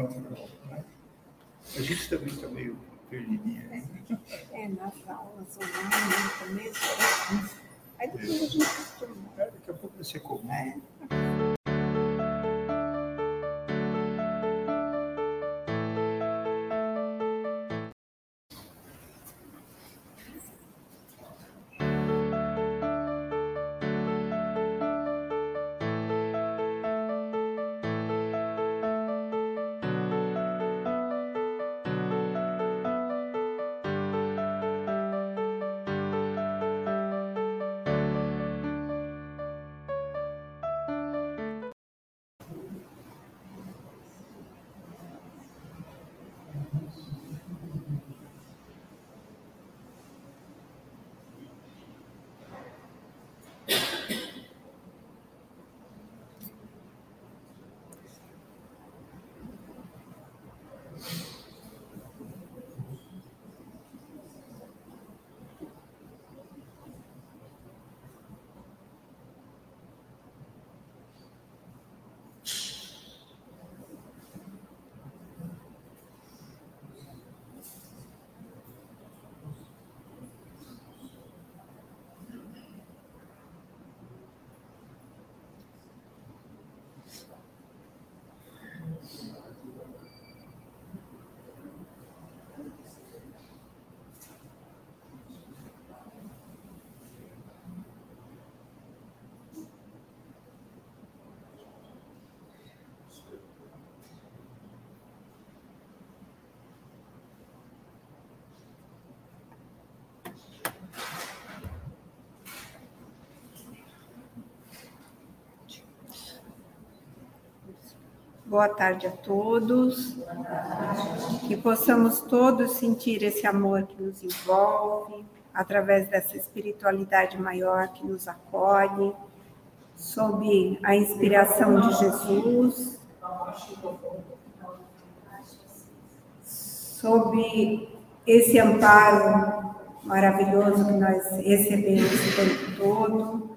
natural. Né? A gente também está meio perdidinha. Né? É, nas aulas online, no começo, aí depois a gente costuma. É, daqui a pouco vai ser comum. É. Boa tarde a todos. Que possamos todos sentir esse amor que nos envolve, através dessa espiritualidade maior que nos acolhe, sob a inspiração de Jesus, sob esse amparo maravilhoso que nós recebemos o tempo todo,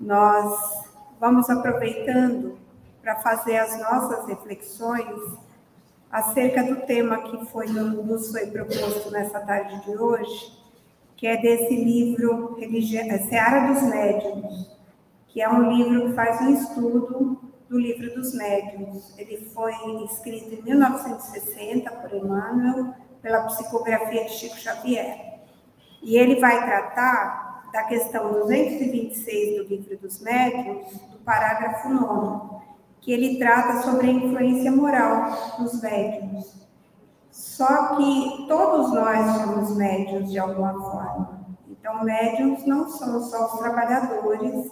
nós vamos aproveitando para fazer as nossas reflexões acerca do tema que foi, nos foi proposto nessa tarde de hoje, que é desse livro é Seara dos Médiuns, que é um livro que faz um estudo do livro dos médiuns. Ele foi escrito em 1960 por Emmanuel, pela psicografia de Chico Xavier. E ele vai tratar da questão 226 do livro dos médiuns, do parágrafo 9, que ele trata sobre a influência moral dos médiums. Só que todos nós somos médiums de alguma forma. Então, médiums não são só os trabalhadores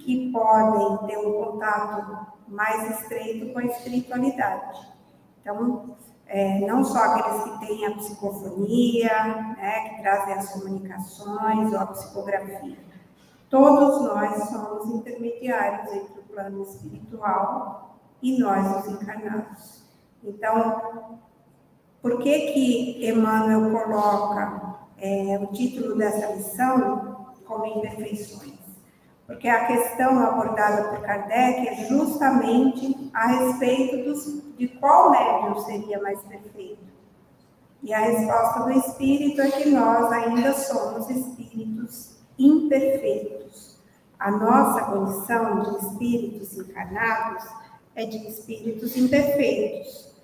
que podem ter um contato mais estreito com a espiritualidade. Então, é, não só aqueles que têm a psicofonia, né, que trazem as comunicações ou a psicografia. Todos nós somos intermediários entre plano espiritual e nós, os encarnados. Então, por que que Emmanuel coloca é, o título dessa lição como imperfeições? Porque a questão abordada por Kardec é justamente a respeito dos, de qual médium seria mais perfeito. E a resposta do Espírito é que nós ainda somos espíritos imperfeitos. A nossa condição de espíritos encarnados é de espíritos imperfeitos.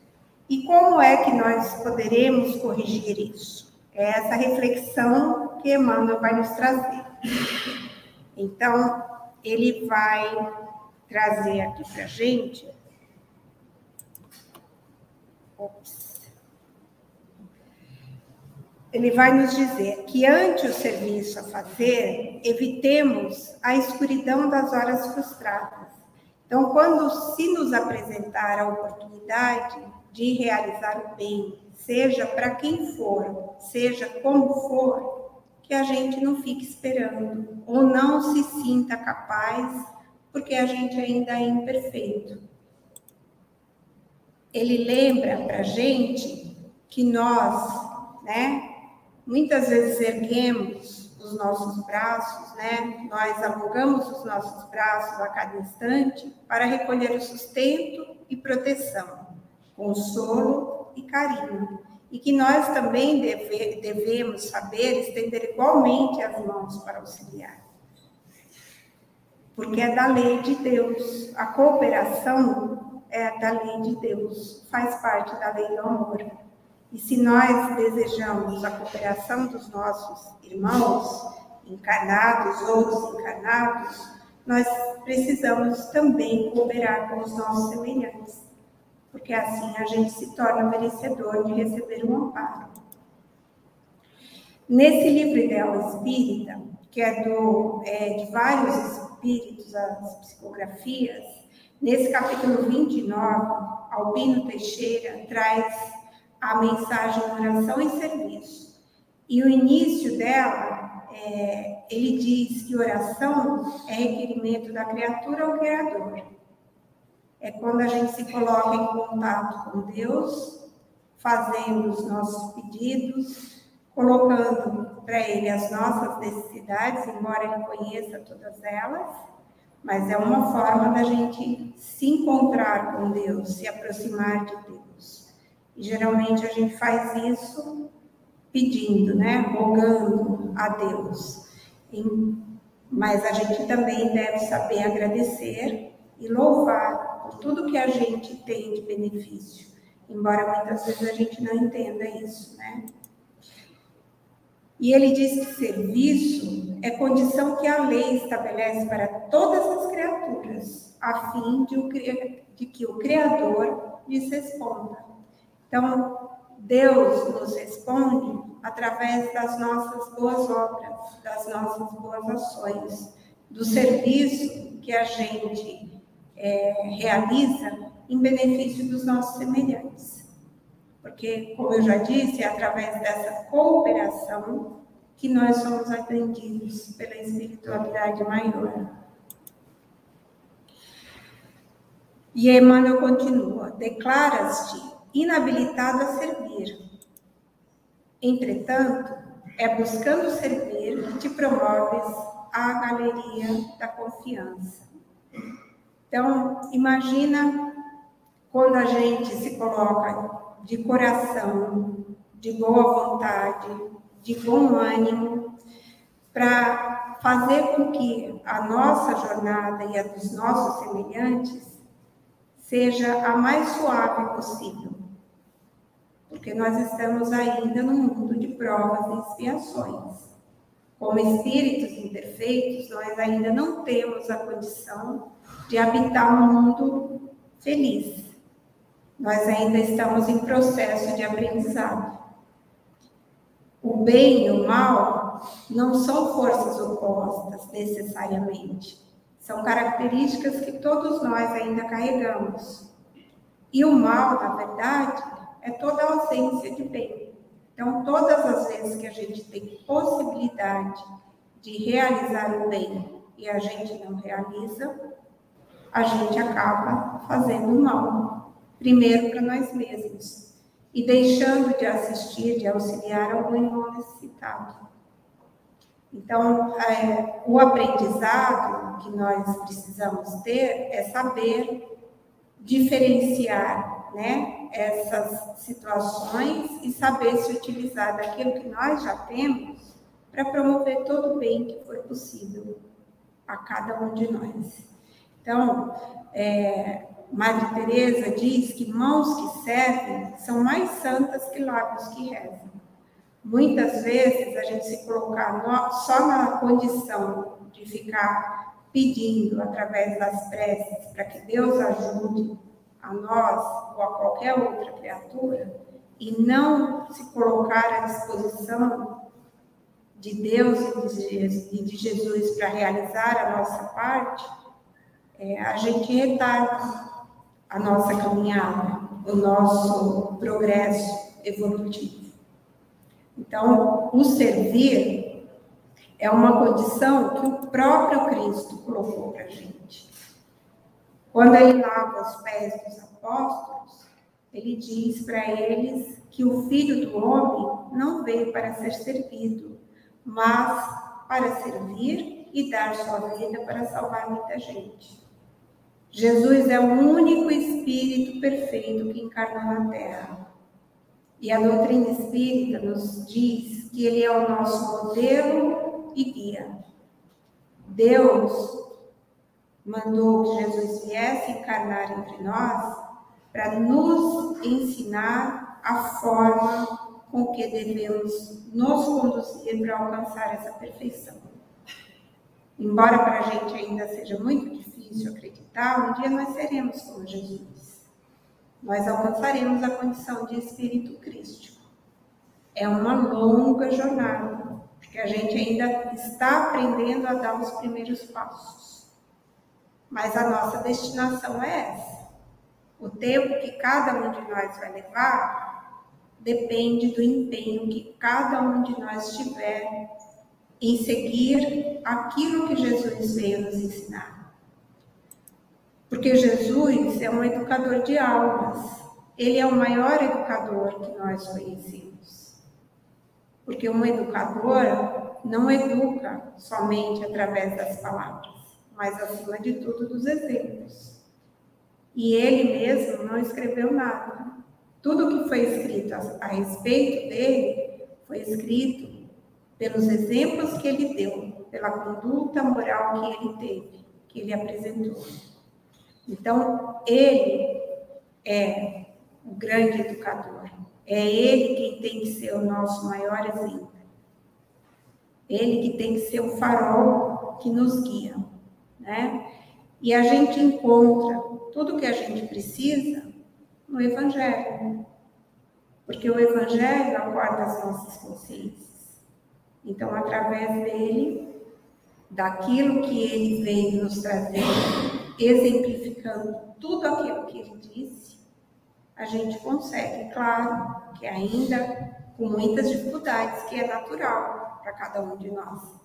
E como é que nós poderemos corrigir isso? É essa reflexão que Emmanuel vai nos trazer. Então, ele vai trazer aqui para a gente. Ops ele vai nos dizer que ante o serviço a fazer, evitemos a escuridão das horas frustradas. Então, quando se nos apresentar a oportunidade de realizar o bem, seja para quem for, seja como for, que a gente não fique esperando ou não se sinta capaz, porque a gente ainda é imperfeito. Ele lembra para gente que nós, né, Muitas vezes erguemos os nossos braços, né? Nós alongamos os nossos braços a cada instante para recolher o sustento e proteção. consolo e carinho. E que nós também deve, devemos saber estender igualmente as mãos para auxiliar. Porque é da lei de Deus. A cooperação é da lei de Deus, faz parte da lei do amor. E se nós desejamos a cooperação dos nossos irmãos, encarnados ou desencarnados, nós precisamos também cooperar com os nossos semelhantes, porque assim a gente se torna merecedor de receber um amparo. Nesse livro Ideal Espírita, que é, do, é de vários espíritos, as psicografias, nesse capítulo 29, Albino Teixeira traz a mensagem oração e serviço. E o início dela, é, ele diz que oração é requerimento da criatura ao Criador. É quando a gente se coloca em contato com Deus, fazendo os nossos pedidos, colocando para Ele as nossas necessidades, embora Ele conheça todas elas, mas é uma forma da gente se encontrar com Deus, se aproximar de Deus. E geralmente a gente faz isso pedindo, né? Rogando a Deus. Mas a gente também deve saber agradecer e louvar por tudo que a gente tem de benefício. Embora muitas vezes a gente não entenda isso, né? E ele diz que serviço é condição que a lei estabelece para todas as criaturas, a fim de, o, de que o Criador lhes responda. Então, Deus nos responde através das nossas boas obras, das nossas boas ações, do serviço que a gente é, realiza em benefício dos nossos semelhantes. Porque, como eu já disse, é através dessa cooperação que nós somos atendidos pela espiritualidade maior. E Emmanuel continua: declaras-te inabilitado a servir. Entretanto, é buscando servir que te promoves à galeria da confiança. Então, imagina quando a gente se coloca de coração, de boa vontade, de bom ânimo, para fazer com que a nossa jornada e a dos nossos semelhantes seja a mais suave possível porque nós estamos ainda no mundo de provas e expiações. Como espíritos imperfeitos, nós ainda não temos a condição de habitar um mundo feliz. Nós ainda estamos em processo de aprendizado. O bem e o mal não são forças opostas necessariamente. São características que todos nós ainda carregamos. E o mal, na verdade, é toda a ausência de bem. Então, todas as vezes que a gente tem possibilidade de realizar o bem e a gente não realiza, a gente acaba fazendo mal. Primeiro para nós mesmos e deixando de assistir, de auxiliar algum irmão necessitado. Então, é, o aprendizado que nós precisamos ter é saber diferenciar, né, essas situações e saber se utilizar daquilo que nós já temos para promover todo o bem que for possível a cada um de nós. Então, é, Madre Teresa diz que mãos que servem são mais santas que lábios que rezam. Muitas vezes a gente se colocar no, só na condição de ficar pedindo através das preces para que Deus ajude a nós ou a qualquer outra criatura e não se colocar à disposição de Deus e de Jesus para realizar a nossa parte, é, a gente retarda a nossa caminhada, o nosso progresso evolutivo. Então, o servir é uma condição que o próprio Cristo colocou para a gente. Quando ele lava os pés dos apóstolos, ele diz para eles que o filho do homem não veio para ser servido, mas para servir e dar sua vida para salvar muita gente. Jesus é o único Espírito perfeito que encarnou na Terra. E a doutrina espírita nos diz que ele é o nosso modelo e guia. Deus mandou que Jesus viesse encarnar entre nós para nos ensinar a forma com que devemos nos conduzir para alcançar essa perfeição. Embora para a gente ainda seja muito difícil acreditar, um dia nós seremos como Jesus. Nós alcançaremos a condição de espírito crístico. É uma longa jornada, porque a gente ainda está aprendendo a dar os primeiros passos. Mas a nossa destinação é essa. O tempo que cada um de nós vai levar depende do empenho que cada um de nós tiver em seguir aquilo que Jesus veio nos ensinar. Porque Jesus é um educador de almas, ele é o maior educador que nós conhecemos. Porque um educador não educa somente através das palavras, mas acima de tudo dos exemplos. E ele mesmo não escreveu nada. Tudo que foi escrito a, a respeito dele foi escrito pelos exemplos que ele deu, pela conduta moral que ele teve, que ele apresentou. Então, ele é o grande educador. É ele quem tem que ser o nosso maior exemplo. Ele que tem que ser o farol que nos guia, né? E a gente encontra tudo o que a gente precisa no Evangelho. Porque o Evangelho acorda as nossas consciências. Então, através dele, daquilo que ele veio nos trazer, exemplificando tudo aquilo que ele disse, a gente consegue, claro, que ainda com muitas dificuldades, que é natural para cada um de nós.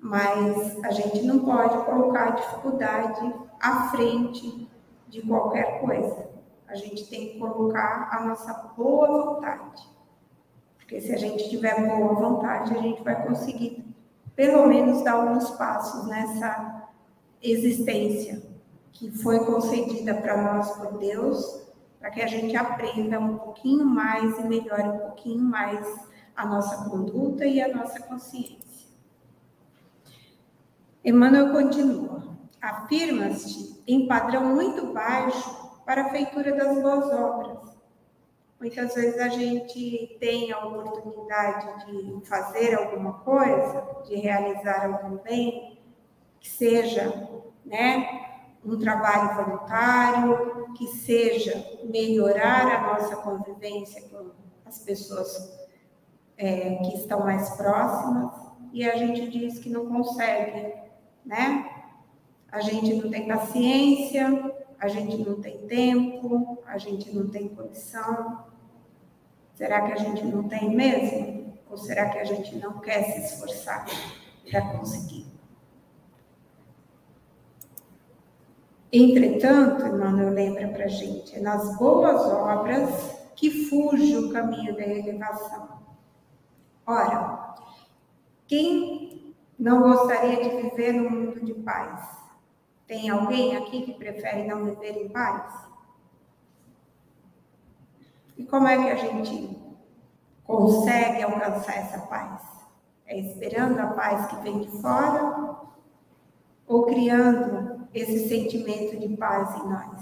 Mas a gente não pode colocar a dificuldade à frente de qualquer coisa. A gente tem que colocar a nossa boa vontade. Porque se a gente tiver boa vontade, a gente vai conseguir, pelo menos, dar alguns passos nessa existência que foi concedida para nós por Deus, para que a gente aprenda um pouquinho mais e melhore um pouquinho mais a nossa conduta e a nossa consciência. Emmanuel continua: afirma-se em padrão muito baixo para a feitura das boas obras. Muitas vezes a gente tem a oportunidade de fazer alguma coisa, de realizar algum bem, que seja né, um trabalho voluntário, que seja melhorar a nossa convivência com as pessoas é, que estão mais próximas, e a gente diz que não consegue, né? A gente não tem paciência, a gente não tem tempo, a gente não tem condição. Será que a gente não tem mesmo? Ou será que a gente não quer se esforçar para conseguir? Entretanto, Emmanuel lembra para a gente, é nas boas obras que fuge o caminho da elevação. Ora, quem não gostaria de viver num mundo de paz? Tem alguém aqui que prefere não viver em paz? E como é que a gente consegue alcançar essa paz? É esperando a paz que vem de fora ou criando esse sentimento de paz em nós?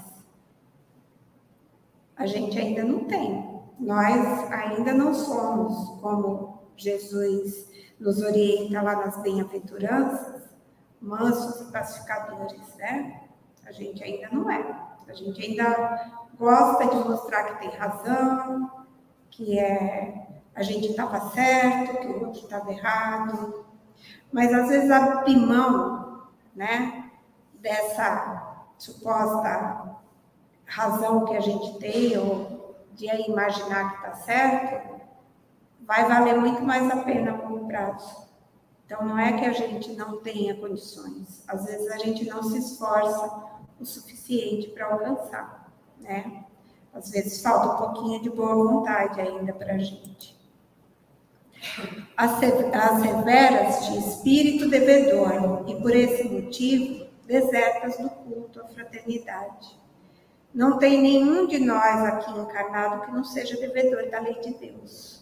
A gente ainda não tem. Nós ainda não somos como Jesus nos orienta lá nas bem-aventuranças, mansos e pacificadores, né? A gente ainda não é. A gente ainda gosta de mostrar que tem razão, que é a gente estava certo, que o outro estava errado. Mas às vezes abrir mão, né, dessa suposta razão que a gente tem ou de imaginar que está certo, vai valer muito mais a pena a longo prazo. Então não é que a gente não tenha condições, às vezes a gente não se esforça o suficiente para alcançar né? Às vezes falta um pouquinho de boa vontade ainda para a gente. Asseveras de espírito devedor, e por esse motivo desertas do culto à fraternidade. Não tem nenhum de nós aqui encarnado que não seja devedor da lei de Deus.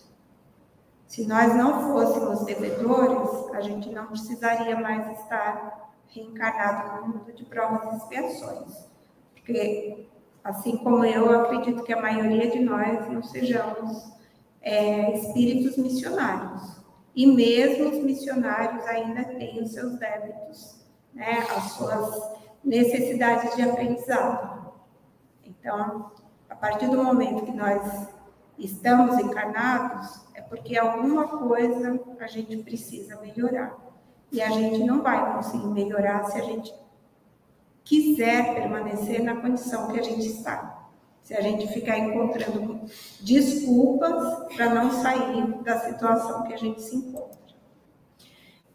Se nós não fôssemos devedores, a gente não precisaria mais estar reencarnado no mundo de provas e expiações. Porque, assim como eu, acredito que a maioria de nós não sejamos é, espíritos missionários. E mesmo os missionários ainda têm os seus débitos, né, as suas necessidades de aprendizado. Então, a partir do momento que nós estamos encarnados, é porque alguma coisa a gente precisa melhorar. E a gente não vai conseguir melhorar se a gente quiser permanecer na condição que a gente está. Se a gente ficar encontrando desculpas para não sair da situação que a gente se encontra.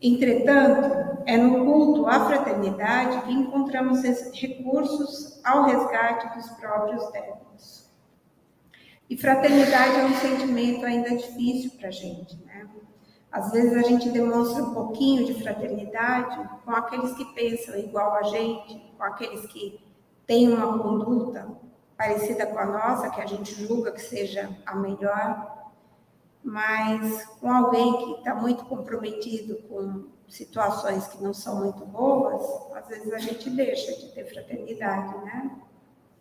Entretanto, é no culto à fraternidade que encontramos recursos ao resgate dos próprios débitos. E fraternidade é um sentimento ainda difícil para a gente, né? Às vezes a gente demonstra um pouquinho de fraternidade com aqueles que pensam igual a gente, com aqueles que têm uma conduta parecida com a nossa, que a gente julga que seja a melhor, mas com alguém que está muito comprometido com situações que não são muito boas, às vezes a gente deixa de ter fraternidade, né?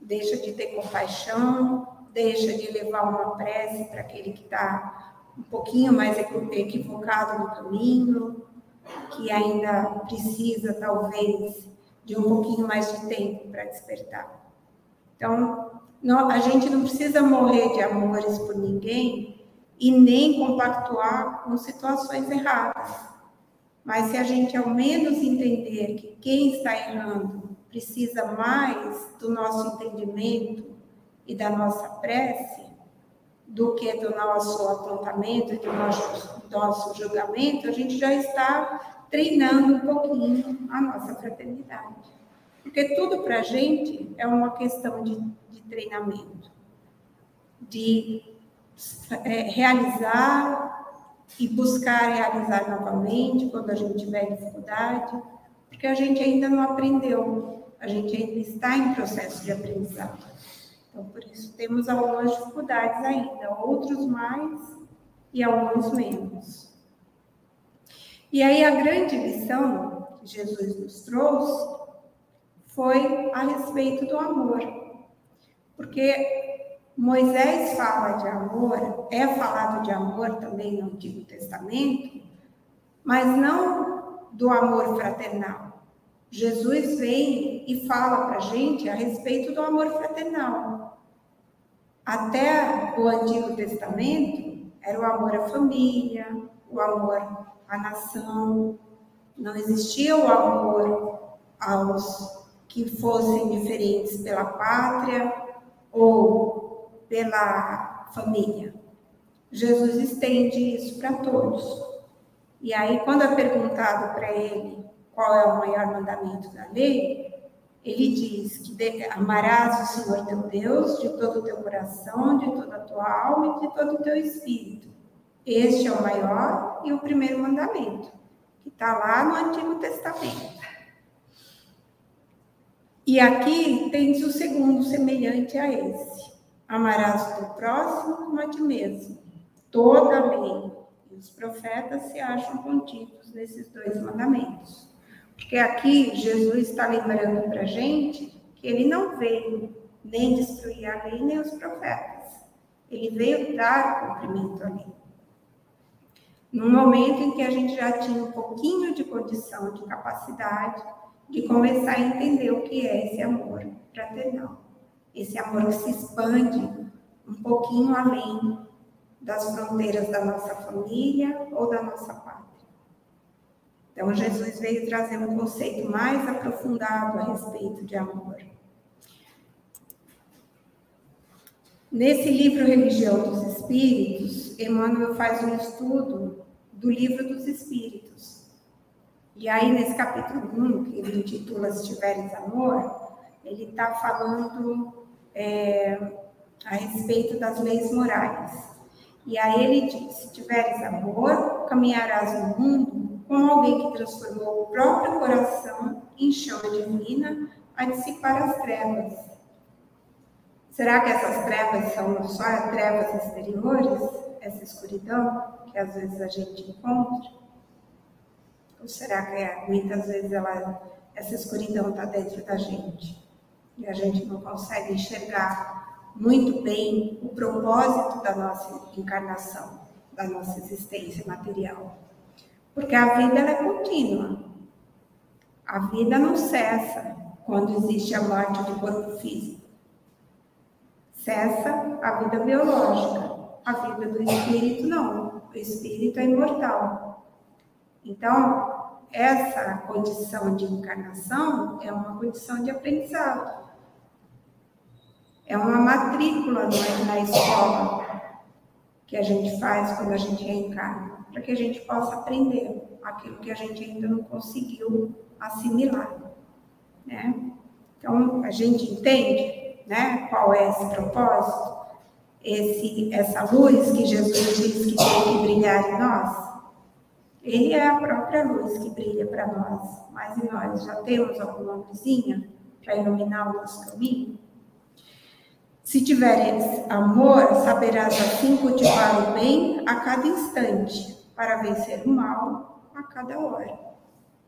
Deixa de ter compaixão, deixa de levar uma prece para aquele que está um pouquinho mais equivocado no caminho, que ainda precisa, talvez, de um pouquinho mais de tempo para despertar. Então, não, a gente não precisa morrer de amores por ninguém e nem compactuar com situações erradas. Mas se a gente ao menos entender que quem está errando precisa mais do nosso entendimento e da nossa prece, do que do nosso apontamento, do nosso, nosso julgamento, a gente já está treinando um pouquinho a nossa fraternidade. Porque tudo para a gente é uma questão de, de treinamento, de é, realizar e buscar realizar novamente quando a gente tiver dificuldade, porque a gente ainda não aprendeu, a gente ainda está em processo de aprendizado. Então, por isso, temos algumas dificuldades ainda, outros mais e alguns menos. E aí, a grande lição que Jesus nos trouxe foi a respeito do amor. Porque Moisés fala de amor, é falado de amor também no Antigo Testamento, mas não do amor fraternal. Jesus vem e fala para a gente a respeito do amor fraternal. Até o Antigo Testamento era o amor à família, o amor à nação. Não existia o amor aos que fossem diferentes pela pátria ou pela família. Jesus estende isso para todos. E aí, quando é perguntado para ele qual é o maior mandamento da lei, ele diz que amarás o Senhor teu Deus de todo o teu coração, de toda a tua alma e de todo o teu espírito. Este é o maior e o primeiro mandamento, que está lá no Antigo Testamento. E aqui tens o segundo, semelhante a esse: amarás o teu próximo como a ti mesmo. Toda a lei e os profetas se acham contidos nesses dois mandamentos. Porque aqui Jesus está lembrando para a gente que ele não veio nem destruir a lei nem os profetas. Ele veio dar cumprimento à lei. No momento em que a gente já tinha um pouquinho de condição, de capacidade, de começar a entender o que é esse amor fraternal. Esse amor que se expande um pouquinho além das fronteiras da nossa família ou da nossa pátria. Então, Jesus veio trazer um conceito mais aprofundado a respeito de amor. Nesse livro Religião dos Espíritos, Emmanuel faz um estudo do livro dos Espíritos. E aí, nesse capítulo 1, que ele intitula Se Tiveres Amor, ele está falando é, a respeito das leis morais. E aí ele diz: Se tiveres amor, caminharás no mundo como alguém que transformou o próprio coração em chama divina a dissipar as trevas. Será que essas trevas são só trevas exteriores? Essa escuridão que às vezes a gente encontra? Ou será que é, muitas vezes ela, essa escuridão está dentro da gente e a gente não consegue enxergar muito bem o propósito da nossa encarnação, da nossa existência material? Porque a vida é contínua. A vida não cessa quando existe a morte do corpo físico. Cessa a vida biológica. A vida do espírito não. O espírito é imortal. Então, essa condição de encarnação é uma condição de aprendizado. É uma matrícula na escola que a gente faz quando a gente reencarna, para que a gente possa aprender aquilo que a gente ainda não conseguiu assimilar, né? Então, a gente entende, né, qual é esse propósito, esse, essa luz que Jesus diz que tem que brilhar em nós. Ele é a própria luz que brilha para nós, mas nós já temos alguma luzinha para iluminar o nosso caminho? Se tiveres amor, saberás assim cultivar o bem a cada instante, para vencer o mal a cada hora.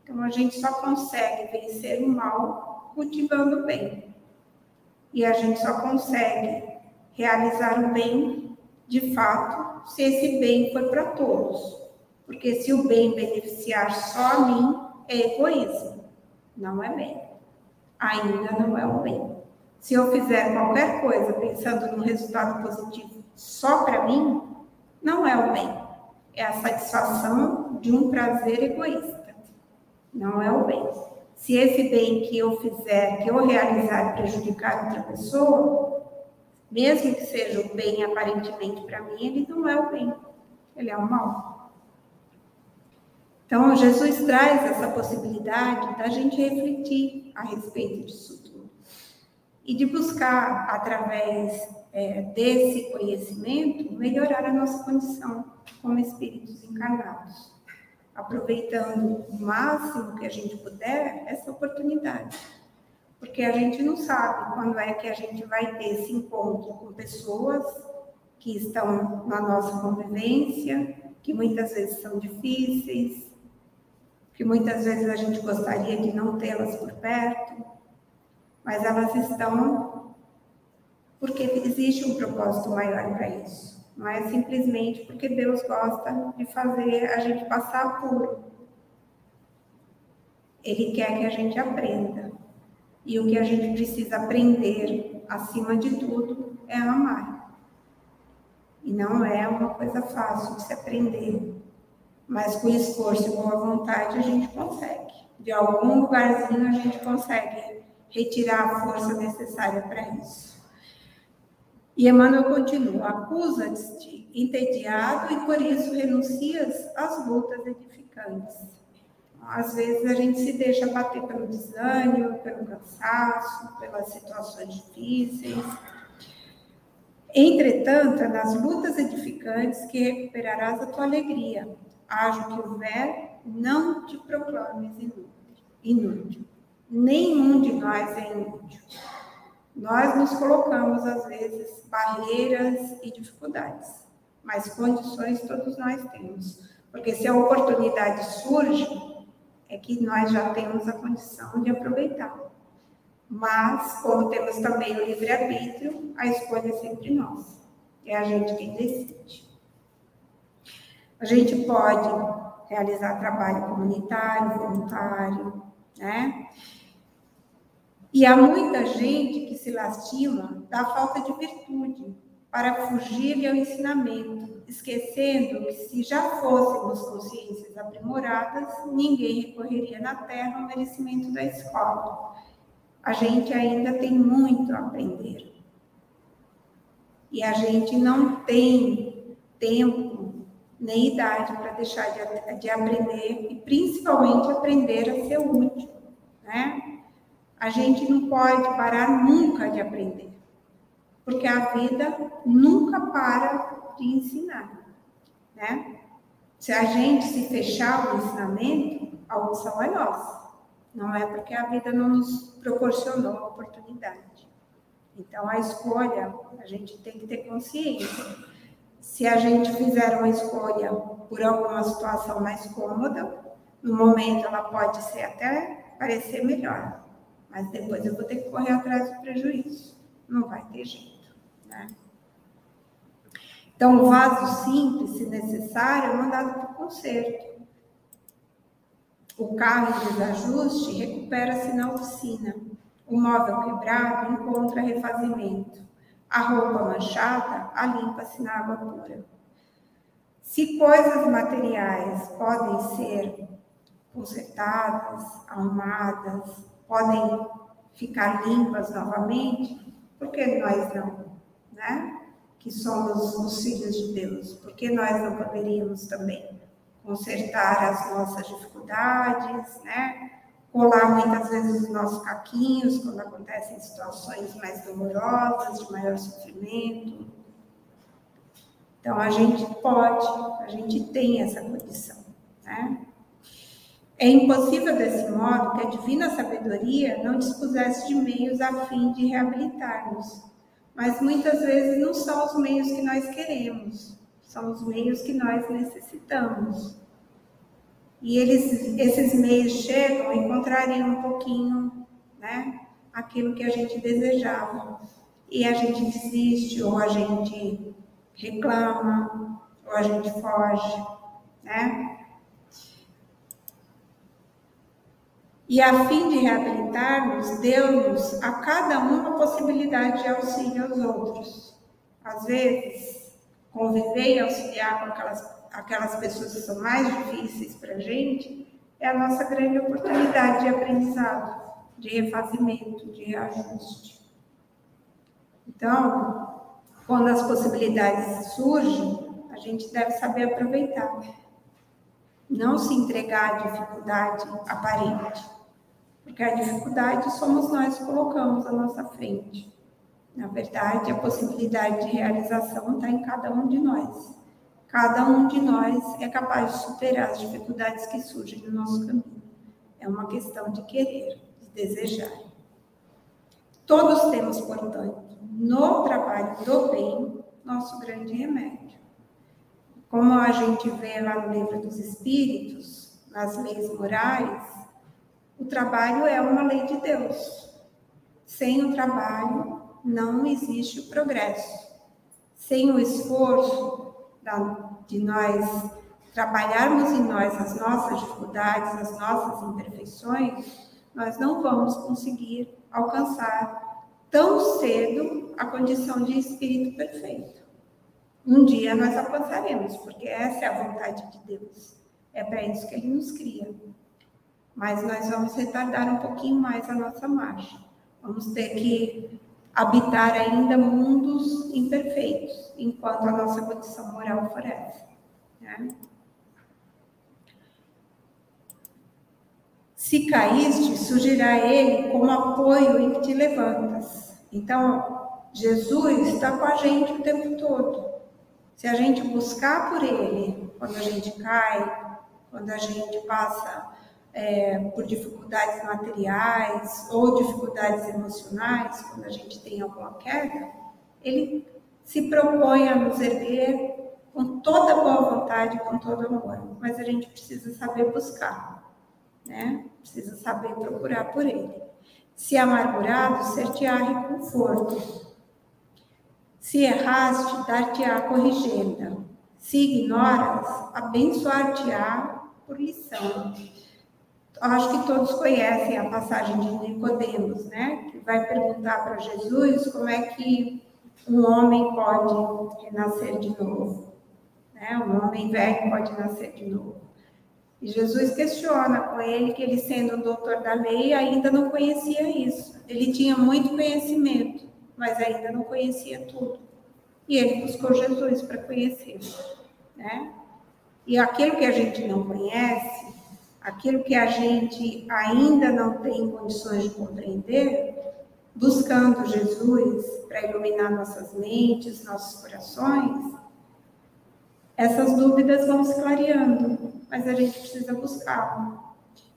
Então a gente só consegue vencer o mal cultivando o bem. E a gente só consegue realizar o bem de fato se esse bem for para todos. Porque se o bem beneficiar só a mim, é egoísmo, não é bem. Ainda não é o bem. Se eu fizer qualquer coisa pensando no resultado positivo só para mim, não é o bem. É a satisfação de um prazer egoísta não é o bem. Se esse bem que eu fizer, que eu realizar prejudicar outra pessoa, mesmo que seja o bem aparentemente para mim, ele não é o bem, ele é o mal. Então, Jesus traz essa possibilidade da gente refletir a respeito disso tudo e de buscar, através é, desse conhecimento, melhorar a nossa condição como espíritos encarnados aproveitando o máximo que a gente puder essa oportunidade. Porque a gente não sabe quando é que a gente vai ter esse encontro com pessoas que estão na nossa convivência, que muitas vezes são difíceis, que muitas vezes a gente gostaria de não tê-las por perto, mas elas estão porque existe um propósito maior para isso. Não é simplesmente porque Deus gosta de fazer a gente passar por. Ele quer que a gente aprenda. E o que a gente precisa aprender, acima de tudo, é amar. E não é uma coisa fácil de se aprender. Mas com esforço e boa vontade a gente consegue. De algum lugarzinho a gente consegue retirar a força necessária para isso. E Emmanuel continua: acusa-te entediado e por isso renuncias às lutas edificantes. Às vezes a gente se deixa bater pelo desânimo, pelo cansaço, pelas situações difíceis. Entretanto, é nas lutas edificantes que recuperarás a tua alegria. Haja o que houver, não te proclames inútil. inútil. Nenhum de nós é inútil. Nós nos colocamos, às vezes, barreiras e dificuldades, mas condições todos nós temos. Porque se a oportunidade surge, é que nós já temos a condição de aproveitar. Mas, como temos também o livre-arbítrio, a escolha é sempre nossa. É a gente quem decide. A gente pode realizar trabalho comunitário, voluntário, né? E há muita gente que se lastima da falta de virtude para fugir ao ensinamento, esquecendo que se já fôssemos consciências aprimoradas, ninguém recorreria na terra ao merecimento da escola. A gente ainda tem muito a aprender. E a gente não tem tempo nem idade para deixar de, de aprender e principalmente aprender a ser útil, né? A gente não pode parar nunca de aprender, porque a vida nunca para de ensinar, né? Se a gente se fechar o ensinamento, a opção é nossa. Não é porque a vida não nos proporcionou a oportunidade. Então, a escolha, a gente tem que ter consciência. Se a gente fizer uma escolha por alguma situação mais cômoda, no momento ela pode ser até parecer melhor, mas depois eu vou ter que correr atrás do prejuízo. Não vai ter jeito, né? Então, o vaso simples, se necessário, é mandado para o conserto. O carro em desajuste recupera-se na oficina. O móvel quebrado encontra refazimento. A roupa manchada, limpa-se na água pura. Se coisas materiais podem ser consertadas, arrumadas, podem ficar limpas novamente, por que nós não? Né? Que somos os filhos de Deus, por que nós não poderíamos também consertar as nossas dificuldades, né? colar muitas vezes os nossos caquinhos quando acontecem situações mais dolorosas, de maior sofrimento. Então a gente pode, a gente tem essa condição, né? É impossível desse modo que a divina sabedoria não dispusesse de meios a fim de reabilitar-nos. Mas muitas vezes não são os meios que nós queremos, são os meios que nós necessitamos. E eles, esses meios chegam e um pouquinho, né, aquilo que a gente desejava. E a gente desiste, ou a gente reclama, ou a gente foge, né? E a fim de reabilitar-nos, deu-nos a cada um a possibilidade de auxílio aos outros. Às vezes, conviver e auxiliar com aquelas, aquelas pessoas que são mais difíceis para a gente é a nossa grande oportunidade de aprendizado, de refazimento, de reajuste. Então, quando as possibilidades surgem, a gente deve saber aproveitar. Não se entregar à dificuldade aparente, porque a dificuldade somos nós que colocamos à nossa frente. Na verdade, a possibilidade de realização está em cada um de nós. Cada um de nós é capaz de superar as dificuldades que surgem no nosso caminho. É uma questão de querer, de desejar. Todos temos, portanto, no trabalho do bem, nosso grande remédio. Como a gente vê lá no livro dos Espíritos, nas leis morais, o trabalho é uma lei de Deus. Sem o trabalho não existe o progresso. Sem o esforço de nós trabalharmos em nós as nossas dificuldades, as nossas imperfeições, nós não vamos conseguir alcançar tão cedo a condição de espírito perfeito. Um dia nós alcançaremos, porque essa é a vontade de Deus. É para isso que ele nos cria mas nós vamos retardar um pouquinho mais a nossa marcha. Vamos ter que habitar ainda mundos imperfeitos, enquanto a nossa condição moral for essa. Né? Se caíste, surgirá ele como apoio em que te levantas. Então, Jesus está com a gente o tempo todo. Se a gente buscar por ele, quando a gente cai, quando a gente passa é, por dificuldades materiais ou dificuldades emocionais, quando a gente tem alguma queda, ele se propõe a nos erguer com toda boa vontade, com todo amor, mas a gente precisa saber buscar, né? Precisa saber procurar por ele. Se amargurado, ser-te-á reconforto. Se erraste, dar-te-á corrigenda. Se ignoras, abençoar-te-á por lição acho que todos conhecem a passagem de Nicodemos, né? Que vai perguntar para Jesus como é que um homem pode renascer de novo, né? Um homem velho pode nascer de novo. E Jesus questiona com ele que ele, sendo o doutor da lei, ainda não conhecia isso. Ele tinha muito conhecimento, mas ainda não conhecia tudo. E ele buscou Jesus para conhecer, né? E aquilo que a gente não conhece, aquilo que a gente ainda não tem condições de compreender, buscando Jesus para iluminar nossas mentes, nossos corações, essas dúvidas vão se clareando, mas a gente precisa buscá-lo.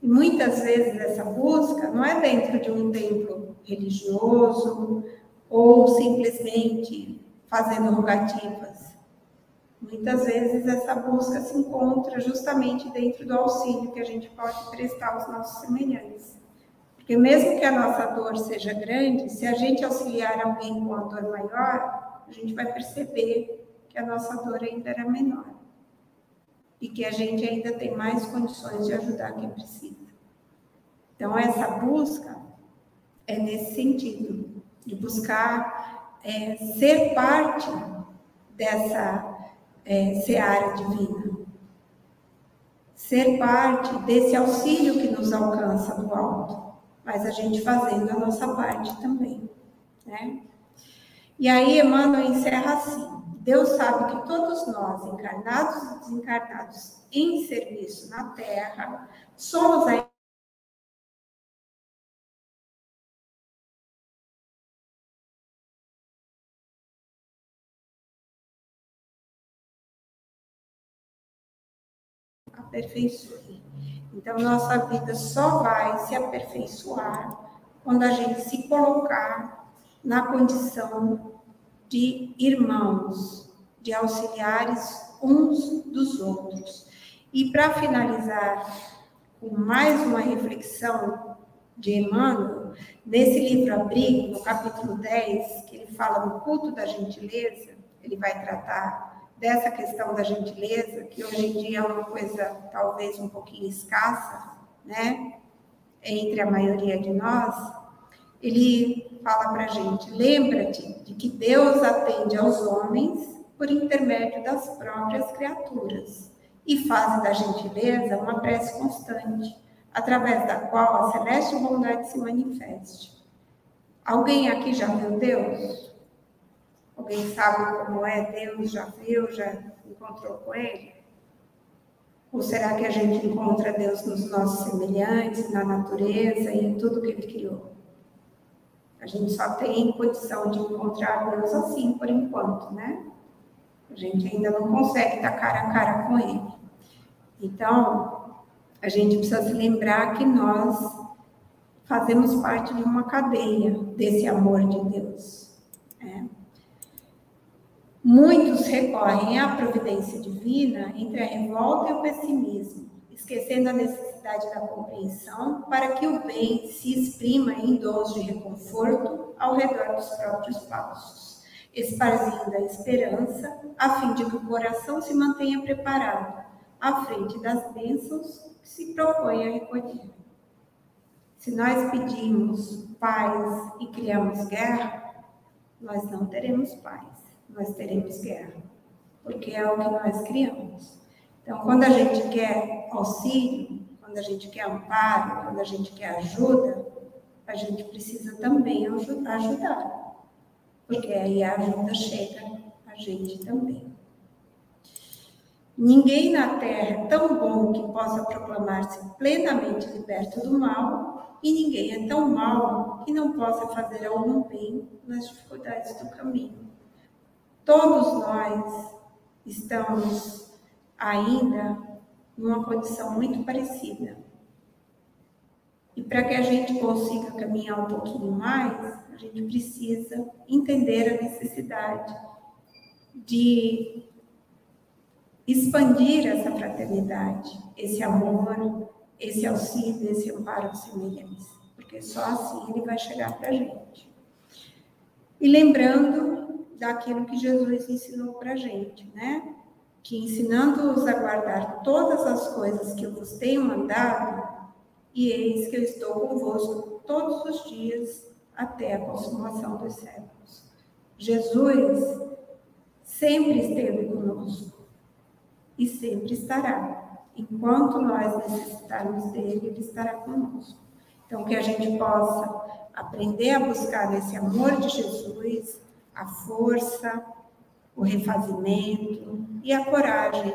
E muitas vezes essa busca não é dentro de um templo religioso ou simplesmente fazendo rogativas. Muitas vezes essa busca se encontra justamente dentro do auxílio que a gente pode prestar aos nossos semelhantes. Porque mesmo que a nossa dor seja grande, se a gente auxiliar alguém com uma dor maior, a gente vai perceber que a nossa dor ainda era menor. E que a gente ainda tem mais condições de ajudar quem precisa. Então, essa busca é nesse sentido, de buscar é, ser parte dessa é, seara divina. Ser parte desse auxílio que nos alcança do alto, mas a gente fazendo a nossa parte também. Né? E aí Emmanuel encerra assim: Deus sabe que todos nós, encarnados e desencarnados, em serviço na Terra, somos a aperfeiçoe. Então, nossa vida só vai se aperfeiçoar quando a gente se colocar na condição de irmãos, de auxiliares uns dos outros. E para finalizar com mais uma reflexão de Emmanuel, nesse livro Abrigo, no capítulo 10, que ele fala do culto da gentileza, ele vai tratar dessa questão da gentileza, que hoje em dia é uma coisa talvez um pouquinho escassa, né, entre a maioria de nós, ele fala para a gente: lembra-te de que Deus atende aos homens por intermédio das próprias criaturas e faz da gentileza uma prece constante, através da qual a celeste bondade se manifeste. Alguém aqui já viu Deus? Alguém sabe como é Deus? Já viu? Já encontrou com Ele? Ou será que a gente encontra Deus nos nossos semelhantes, na natureza e em tudo que Ele criou? A gente só tem condição de encontrar Deus assim, por enquanto, né? A gente ainda não consegue estar cara a cara com Ele. Então, a gente precisa se lembrar que nós fazemos parte de uma cadeia desse amor de Deus. Né? Muitos recorrem à providência divina entre a revolta e o pessimismo, esquecendo a necessidade da compreensão para que o bem se exprima em dons de reconforto ao redor dos próprios passos, esparzindo a esperança a fim de que o coração se mantenha preparado à frente das bênçãos que se propõe a recolher. Se nós pedimos paz e criamos guerra, nós não teremos paz nós teremos guerra, porque é o que nós criamos. Então, quando a gente quer auxílio, quando a gente quer amparo, quando a gente quer ajuda, a gente precisa também ajudar, porque aí a ajuda chega a gente também. Ninguém na Terra é tão bom que possa proclamar-se plenamente liberto do mal, e ninguém é tão mal que não possa fazer algum bem nas dificuldades do caminho. Todos nós estamos ainda numa condição muito parecida. E para que a gente consiga caminhar um pouquinho mais, a gente precisa entender a necessidade de expandir essa fraternidade, esse amor, esse auxílio, esse amparo aos semelhantes, porque só assim ele vai chegar para a gente. E lembrando daquilo que Jesus ensinou para gente, né? Que ensinando-os a guardar todas as coisas que eu vos tenho mandado, e eis que eu estou convosco todos os dias até a consumação dos séculos. Jesus sempre esteve conosco e sempre estará. Enquanto nós necessitarmos dele, ele estará conosco. Então, que a gente possa aprender a buscar esse amor de Jesus, a força, o refazimento e a coragem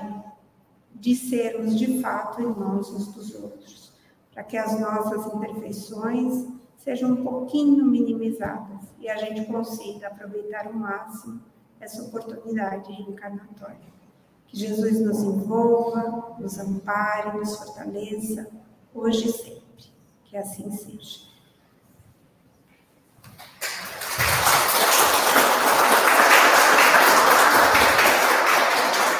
de sermos de fato irmãos uns dos outros, para que as nossas imperfeições sejam um pouquinho minimizadas e a gente consiga aproveitar o máximo essa oportunidade reencarnatória. Que Jesus nos envolva, nos ampare, nos fortaleça hoje e sempre. Que assim seja.